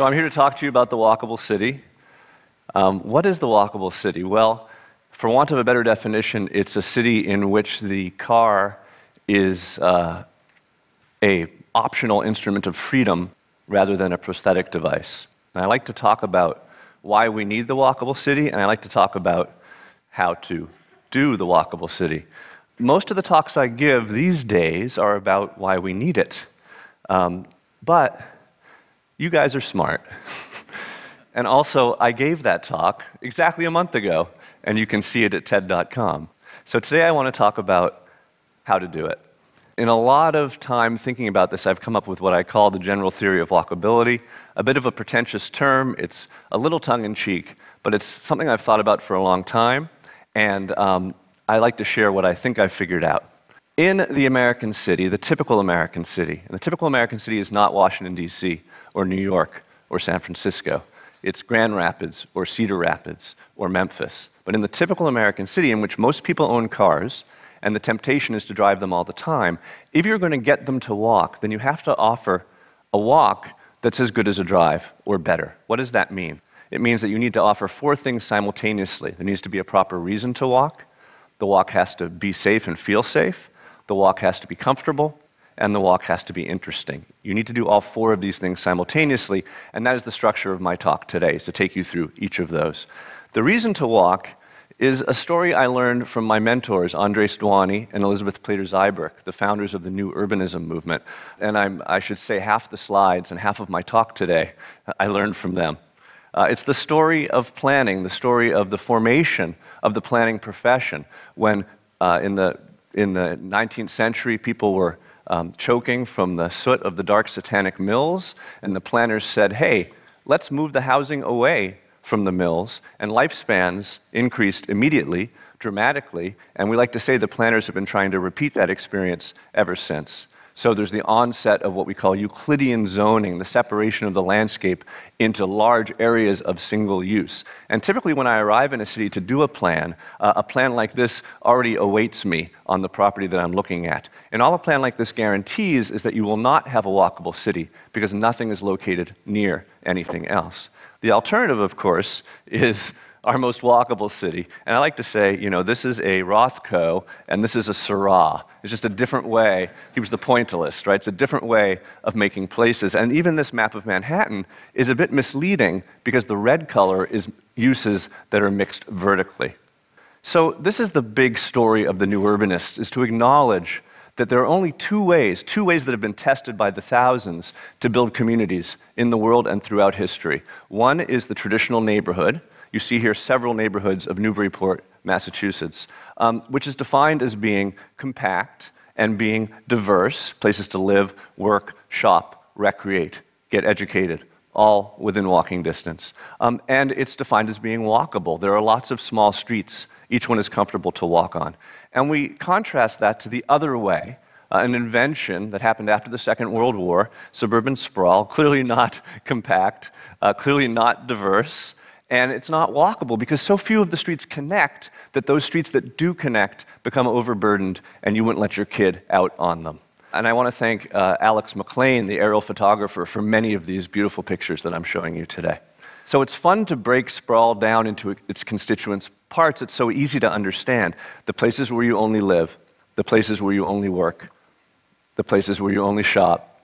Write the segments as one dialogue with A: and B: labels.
A: So I'm here to talk to you about the walkable city. Um, what is the walkable city? Well, for want of a better definition, it's a city in which the car is uh, a optional instrument of freedom rather than a prosthetic device. And I like to talk about why we need the walkable city, and I like to talk about how to do the walkable city. Most of the talks I give these days are about why we need it. Um, but you guys are smart. and also, I gave that talk exactly a month ago, and you can see it at TED.com. So today I want to talk about how to do it. In a lot of time thinking about this, I've come up with what I call the general theory of walkability. A bit of a pretentious term, it's a little tongue in cheek, but it's something I've thought about for a long time, and um, I like to share what I think I've figured out. In the American city, the typical American city, and the typical American city is not Washington, D.C., or New York, or San Francisco. It's Grand Rapids, or Cedar Rapids, or Memphis. But in the typical American city, in which most people own cars, and the temptation is to drive them all the time, if you're going to get them to walk, then you have to offer a walk that's as good as a drive or better. What does that mean? It means that you need to offer four things simultaneously. There needs to be a proper reason to walk, the walk has to be safe and feel safe, the walk has to be comfortable, and the walk has to be interesting. You need to do all four of these things simultaneously, and that is the structure of my talk today, is to take you through each of those. The reason to walk is a story I learned from my mentors, Andres Duany and Elizabeth Plater Zyberk, the founders of the New Urbanism movement. And I'm, i should say half the slides and half of my talk today I learned from them. Uh, it's the story of planning, the story of the formation of the planning profession. When uh, in, the, in the 19th century, people were um, choking from the soot of the dark satanic mills, and the planners said, hey, let's move the housing away from the mills, and lifespans increased immediately, dramatically, and we like to say the planners have been trying to repeat that experience ever since. So there's the onset of what we call Euclidean zoning, the separation of the landscape into large areas of single use. And typically, when I arrive in a city to do a plan, uh, a plan like this already awaits me on the property that I'm looking at. And all a plan like this guarantees is that you will not have a walkable city because nothing is located near anything else. The alternative, of course, is our most walkable city. And I like to say, you know, this is a Rothko and this is a Seurat. It's just a different way. He was the pointillist, right? It's a different way of making places. And even this map of Manhattan is a bit misleading because the red color is uses that are mixed vertically. So this is the big story of the new urbanists, is to acknowledge that there are only two ways, two ways that have been tested by the thousands to build communities in the world and throughout history. One is the traditional neighborhood. You see here several neighborhoods of Newburyport, Massachusetts, um, which is defined as being compact and being diverse, places to live, work, shop, recreate, get educated, all within walking distance. Um, and it's defined as being walkable. There are lots of small streets, each one is comfortable to walk on. And we contrast that to the other way, uh, an invention that happened after the Second World War, suburban sprawl, clearly not compact, uh, clearly not diverse, and it's not walkable because so few of the streets connect that those streets that do connect become overburdened and you wouldn't let your kid out on them. And I want to thank uh, Alex MacLean, the aerial photographer, for many of these beautiful pictures that I'm showing you today. So it's fun to break sprawl down into its constituents parts, it's so easy to understand. The places where you only live, the places where you only work, the places where you only shop,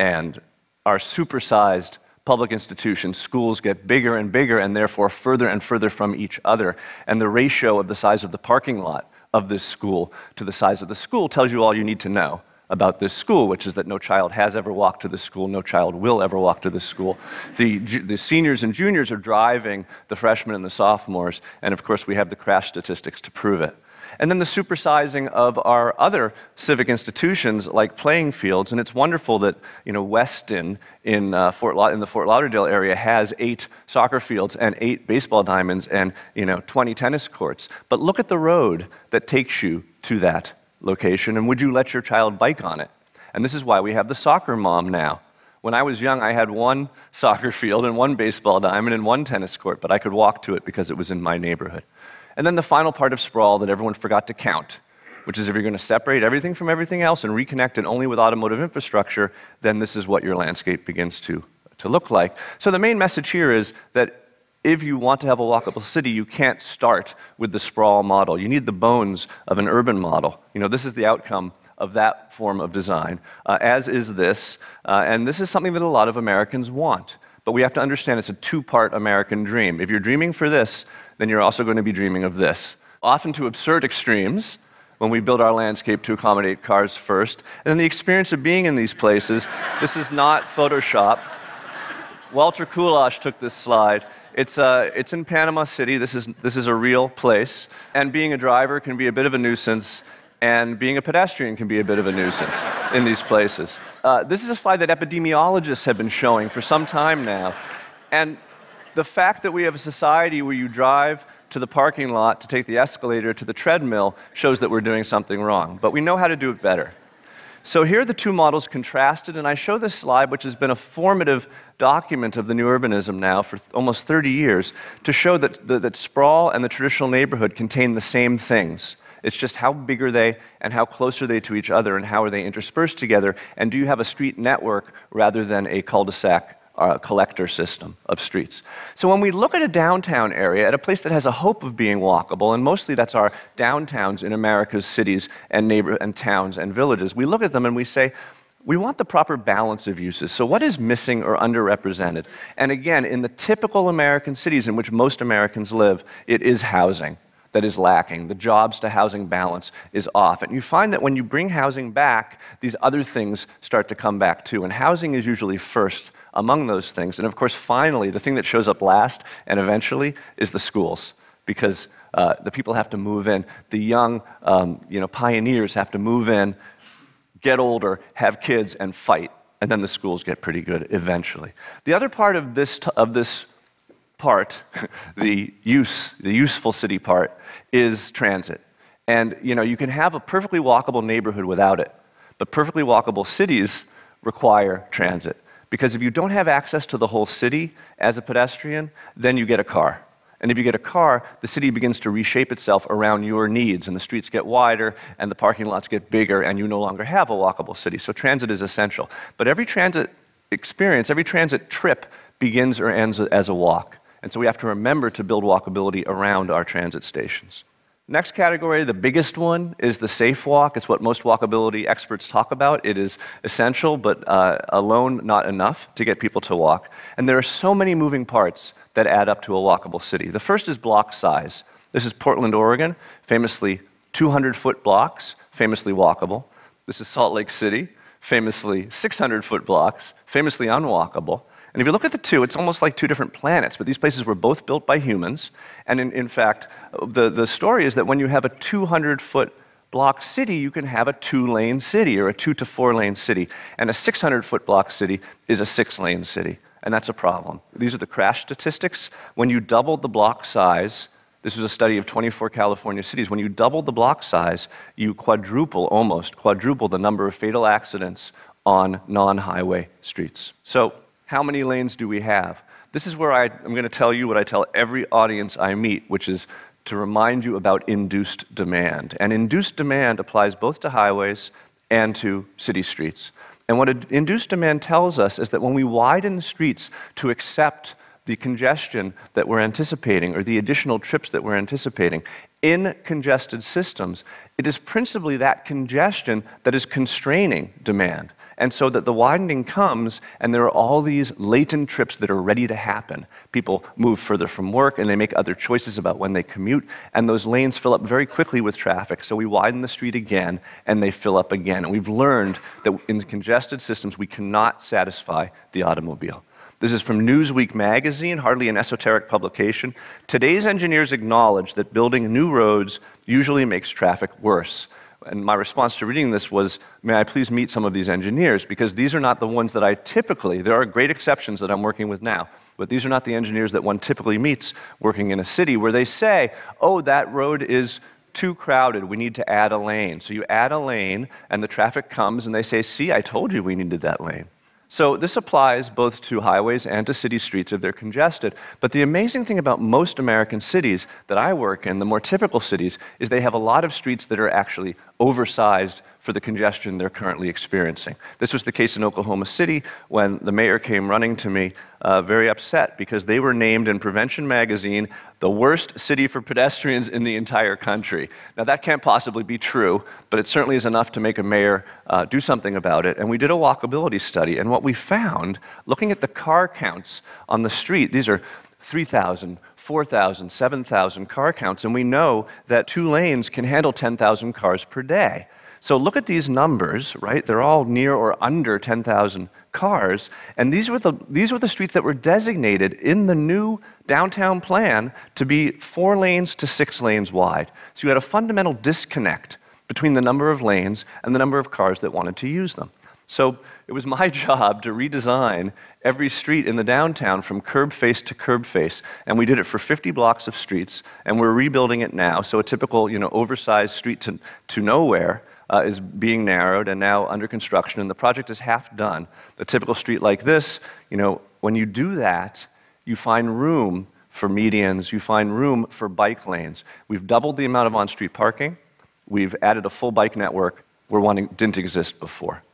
A: and are supersized public institutions, schools get bigger and bigger and therefore further and further from each other. And the ratio of the size of the parking lot of this school to the size of the school tells you all you need to know about this school, which is that no child has ever walked to this school, no child will ever walk to this school. The, the seniors and juniors are driving the freshmen and the sophomores, and of course, we have the crash statistics to prove it. And then the supersizing of our other civic institutions like playing fields. And it's wonderful that you know, Weston in, uh, Fort La- in the Fort Lauderdale area has eight soccer fields and eight baseball diamonds and you know, 20 tennis courts. But look at the road that takes you to that location, and would you let your child bike on it? And this is why we have the soccer mom now. When I was young, I had one soccer field and one baseball diamond and one tennis court, but I could walk to it because it was in my neighborhood. And then the final part of sprawl that everyone forgot to count, which is if you're going to separate everything from everything else and reconnect it only with automotive infrastructure, then this is what your landscape begins to, to look like. So the main message here is that if you want to have a walkable city, you can't start with the sprawl model. You need the bones of an urban model. You know, this is the outcome of that form of design, uh, as is this. Uh, and this is something that a lot of Americans want. But we have to understand it's a two part American dream. If you're dreaming for this, then you're also going to be dreaming of this. Often to absurd extremes when we build our landscape to accommodate cars first. And then the experience of being in these places, this is not Photoshop. Walter Kulash took this slide. It's, uh, it's in Panama City. This is, this is a real place. And being a driver can be a bit of a nuisance, and being a pedestrian can be a bit of a nuisance in these places. Uh, this is a slide that epidemiologists have been showing for some time now. And the fact that we have a society where you drive to the parking lot to take the escalator to the treadmill shows that we're doing something wrong. But we know how to do it better. So here are the two models contrasted, and I show this slide, which has been a formative document of the new urbanism now for almost 30 years, to show that, that, that sprawl and the traditional neighborhood contain the same things. It's just how big are they and how close are they to each other and how are they interspersed together, and do you have a street network rather than a cul de sac uh, collector system of streets. So when we look at a downtown area, at a place that has a hope of being walkable, and mostly that's our downtowns in America's cities and neighbor and towns and villages, we look at them and we say, we want the proper balance of uses. So, what is missing or underrepresented? And again, in the typical American cities in which most Americans live, it is housing that is lacking. The jobs to housing balance is off. And you find that when you bring housing back, these other things start to come back too. And housing is usually first among those things. And of course, finally, the thing that shows up last and eventually is the schools, because uh, the people have to move in. The young um, you know, pioneers have to move in, get older, have kids, and fight. And then the schools get pretty good eventually. The other part of this, t- of this part, the use, the useful city part, is transit. And you know, you can have a perfectly walkable neighborhood without it, but perfectly walkable cities require transit. Because if you don't have access to the whole city as a pedestrian, then you get a car. And if you get a car, the city begins to reshape itself around your needs, and the streets get wider, and the parking lots get bigger, and you no longer have a walkable city. So transit is essential. But every transit experience, every transit trip begins or ends as a walk. And so we have to remember to build walkability around our transit stations. Next category, the biggest one, is the safe walk. It's what most walkability experts talk about. It is essential, but uh, alone not enough to get people to walk. And there are so many moving parts that add up to a walkable city. The first is block size. This is Portland, Oregon, famously 200 foot blocks, famously walkable. This is Salt Lake City, famously 600 foot blocks, famously unwalkable. And if you look at the two, it's almost like two different planets, but these places were both built by humans. And in, in fact, the, the story is that when you have a 200 foot block city, you can have a two lane city or a two to four lane city. And a 600 foot block city is a six lane city. And that's a problem. These are the crash statistics. When you doubled the block size, this was a study of 24 California cities. When you double the block size, you quadruple, almost quadruple the number of fatal accidents on non highway streets. So how many lanes do we have? This is where I, am going to tell you what I tell every audience I meet, which is to remind you about induced demand. And induced demand applies both to highways and to city streets. And what induced demand tells us is that when we widen the streets to accept the congestion that we're anticipating or the additional trips that we're anticipating in congested systems, it is principally that congestion that is constraining demand. And so that the widening comes, and there are all these latent trips that are ready to happen. People move further from work, and they make other choices about when they commute, and those lanes fill up very quickly with traffic. So we widen the street again, and they fill up again. And we've learned that in congested systems, we cannot satisfy the automobile. This is from Newsweek magazine, hardly an esoteric publication. Today's engineers acknowledge that building new roads usually makes traffic worse. And my response to reading this was, may I please meet some of these engineers? Because these are not the ones that I typically, there are great exceptions that I'm working with now, but these are not the engineers that one typically meets working in a city where they say, oh, that road is too crowded. We need to add a lane. So you add a lane, and the traffic comes, and they say, see, I told you we needed that lane. So this applies both to highways and to city streets if they're congested. But the amazing thing about most American cities that I work in, the more typical cities, is they have a lot of streets that are actually oversized for the congestion they're currently experiencing. This was the case in Oklahoma City when the mayor came running to me uh, very upset because they were named in Prevention Magazine the worst city for pedestrians in the entire country. Now, that can't possibly be true, but it certainly is enough to make a mayor uh, do something about it. And we did a walkability study, and what we found, looking at the car counts on the street, these are 3,000, 4,000, 7,000 car counts, and we know that two lanes can handle 10,000 cars per day. So look at these numbers, right? They're all near or under 10,000 cars. And these were, the, these were the streets that were designated in the new downtown plan to be four lanes to six lanes wide. So you had a fundamental disconnect between the number of lanes and the number of cars that wanted to use them. So it was my job to redesign every street in the downtown from curb face to curb face. And we did it for 50 blocks of streets, and we're rebuilding it now. So a typical, you know, oversized street to, to nowhere uh, is being narrowed and now under construction, and the project is half done. The typical street like this, you know, when you do that, you find room for medians, you find room for bike lanes. We've doubled the amount of on street parking, we've added a full bike network where one didn't exist before.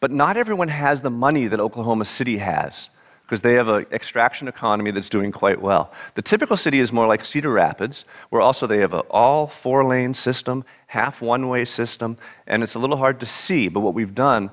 A: But not everyone has the money that Oklahoma City has because they have an extraction economy that's doing quite well. The typical city is more like Cedar Rapids, where also they have an all four lane system, half one way system, and it's a little hard to see, but what we've done,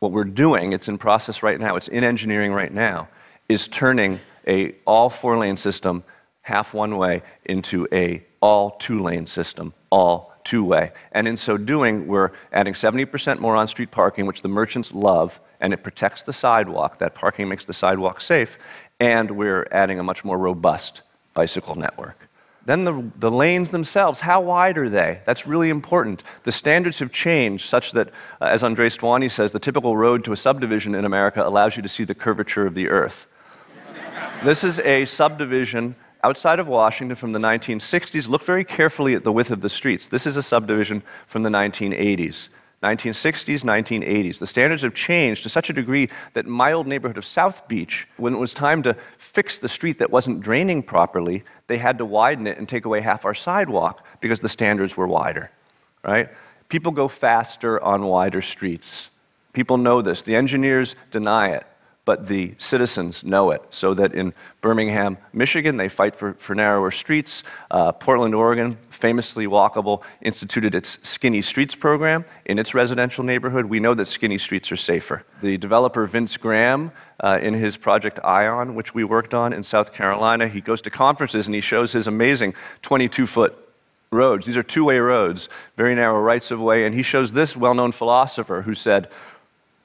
A: what we're doing, it's in process right now, it's in engineering right now, is turning a all four lane system, half one way, into a all two lane system, all two way. And in so doing, we're adding 70% more on street parking, which the merchants love, and it protects the sidewalk. That parking makes the sidewalk safe. And we're adding a much more robust bicycle network. Then the, the lanes themselves, how wide are they? That's really important. The standards have changed such that, uh, as Andres Duany says, the typical road to a subdivision in America allows you to see the curvature of the earth. this is a subdivision outside of Washington from the 1960s. Look very carefully at the width of the streets. This is a subdivision from the 1980s. 1960s, 1980s. The standards have changed to such a degree that my old neighborhood of South Beach, when it was time to fix the street that wasn't draining properly, they had to widen it and take away half our sidewalk because the standards were wider, right? People go faster on wider streets. People know this. The engineers deny it but the citizens know it. So that in Birmingham, Michigan, they fight for, for narrower streets. Uh, Portland, Oregon, famously walkable, instituted its Skinny Streets program in its residential neighborhood. We know that skinny streets are safer. The developer Vince Graham, uh, in his project I'On, which we worked on in South Carolina, he goes to conferences and he shows his amazing 22 foot roads. These are two way roads, very narrow rights of way. And he shows this well known philosopher who said,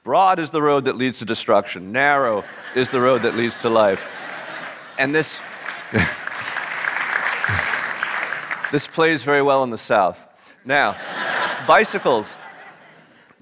A: Broad is the road that leads to destruction, narrow is the road that leads to life. And this, this plays very well in the South. Now, bicycles.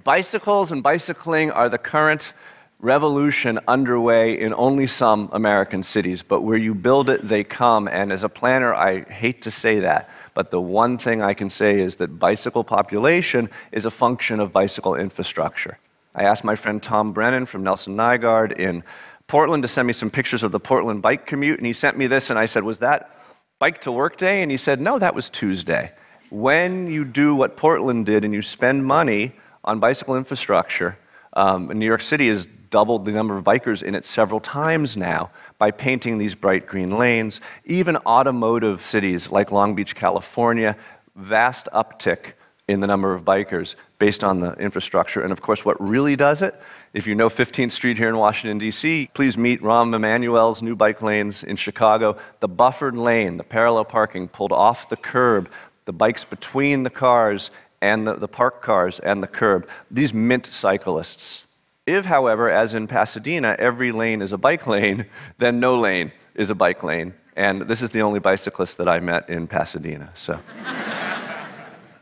A: Bicycles and bicycling are the current revolution underway in only some American cities, but where you build it, they come. And as a planner, I hate to say that, but the one thing I can say is that bicycle population is a function of bicycle infrastructure. I asked my friend Tom Brennan from Nelson Nygaard in Portland to send me some pictures of the Portland bike commute, and he sent me this, and I said, Was that bike to work day? And he said, No, that was Tuesday. When you do what Portland did and you spend money on bicycle infrastructure, um, New York City has doubled the number of bikers in it several times now by painting these bright green lanes. Even automotive cities like Long Beach, California, vast uptick in the number of bikers based on the infrastructure. And of course, what really does it, if you know 15th Street here in Washington, D.C., please meet Rahm Emanuel's new bike lanes in Chicago. The buffered lane, the parallel parking pulled off the curb, the bikes between the cars and the, the parked cars and the curb. These mint cyclists. If, however, as in Pasadena, every lane is a bike lane, then no lane is a bike lane. And this is the only bicyclist that I met in Pasadena. So.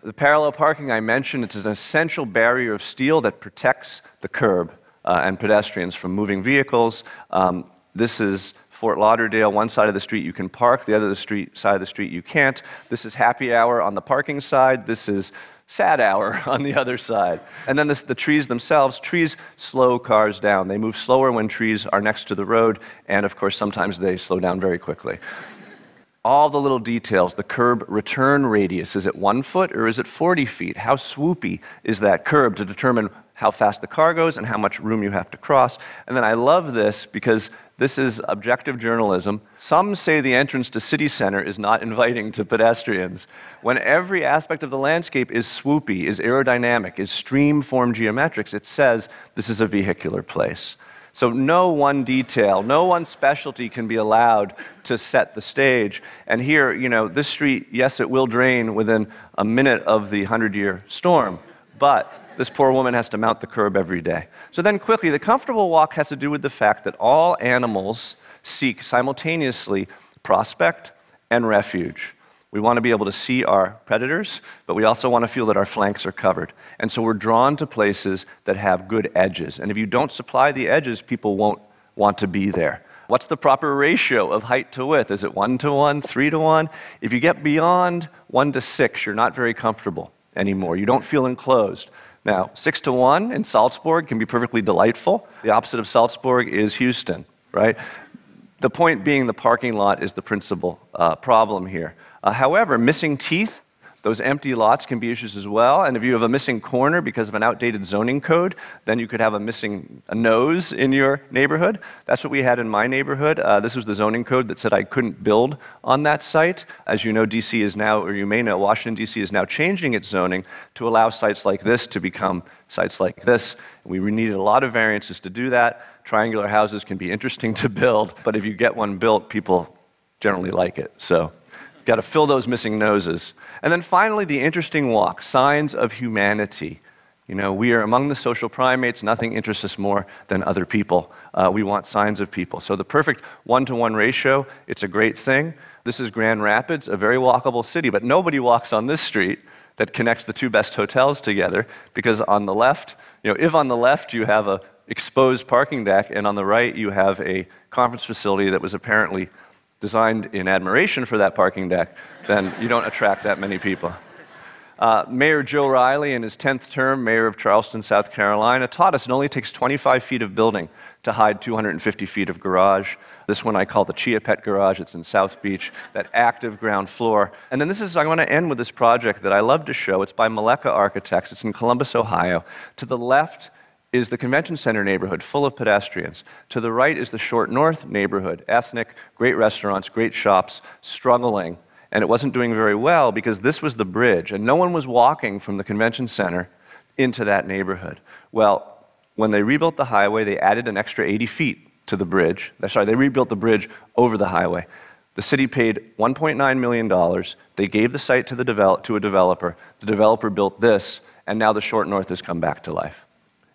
A: The parallel parking I mentioned, it's an essential barrier of steel that protects the curb uh, and pedestrians from moving vehicles. Um, this is Fort Lauderdale, one side of the street you can park, the other the street, side of the street you can't. This is happy hour on the parking side. This is sad hour on the other side. And then this, the trees themselves, trees slow cars down. They move slower when trees are next to the road, and of course, sometimes they slow down very quickly. All the little details. The curb return radius is it one foot or is it 40 feet? How swoopy is that curb to determine how fast the car goes and how much room you have to cross? And then I love this because this is objective journalism. Some say the entrance to City Center is not inviting to pedestrians. When every aspect of the landscape is swoopy, is aerodynamic, is stream form geometrics, it says this is a vehicular place. So no one detail, no one specialty can be allowed to set the stage. And here, you know, this street, yes, it will drain within a minute of the 100 year storm, but this poor woman has to mount the curb every day. So then, quickly, the comfortable walk has to do with the fact that all animals seek simultaneously prospect and refuge. We want to be able to see our predators, but we also want to feel that our flanks are covered. And so we're drawn to places that have good edges. And if you don't supply the edges, people won't want to be there. What's the proper ratio of height to width? Is it one to one, three to one? If you get beyond one to six, you're not very comfortable anymore. You don't feel enclosed. Now, six to one in Salzburg can be perfectly delightful. The opposite of Salzburg is Houston, right? The point being, the parking lot is the principal uh, problem here. Uh, however, missing teeth, those empty lots can be issues as well. And if you have a missing corner because of an outdated zoning code, then you could have a missing a nose in your neighborhood. That's what we had in my neighborhood. Uh, this was the zoning code that said I couldn't build on that site. As you know, DC is now, or you may know, Washington, D.C. is now changing its zoning to allow sites like this to become sites like this. We needed a lot of variances to do that. Triangular houses can be interesting to build, but if you get one built, people generally like it. So Got to fill those missing noses. And then finally, the interesting walk signs of humanity. You know, we are among the social primates. Nothing interests us more than other people. Uh, we want signs of people. So the perfect one to one ratio, it's a great thing. This is Grand Rapids, a very walkable city, but nobody walks on this street that connects the two best hotels together because on the left, you know, if on the left you have a exposed parking deck and on the right you have a conference facility that was apparently designed in admiration for that parking deck, then you don't attract that many people. Uh, mayor Joe Riley, in his 10th term, mayor of Charleston, South Carolina, taught us it only takes 25 feet of building to hide 250 feet of garage. This one I call the Chia Pet Garage. It's in South Beach, that active ground floor. And then this is, I want to end with this project that I love to show. It's by Meleca Architects. It's in Columbus, Ohio. To the left is the convention center neighborhood full of pedestrians. To the right is the Short North neighborhood, ethnic, great restaurants, great shops, struggling. And it wasn't doing very well because this was the bridge, and no one was walking from the convention center into that neighborhood. Well, when they rebuilt the highway, they added an extra 80 feet to the bridge. Uh, sorry, they rebuilt the bridge over the highway. The city paid $1.9 million. They gave the site to, the to a developer. The developer built this, and now the Short North has come back to life.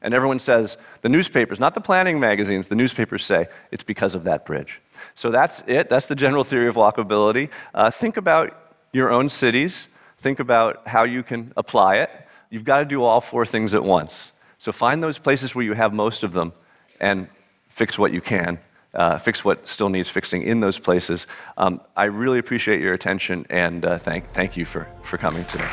A: And everyone says, the newspapers, not the planning magazines, the newspapers say it's because of that bridge. So that's it. That's the general theory of walkability. Uh, think about your own cities. Think about how you can apply it. You've got to do all four things at once. So find those places where you have most of them and fix what you can. Uh, fix what still needs fixing in those places. Um, I really appreciate your attention and uh, thank, thank you for, for coming today.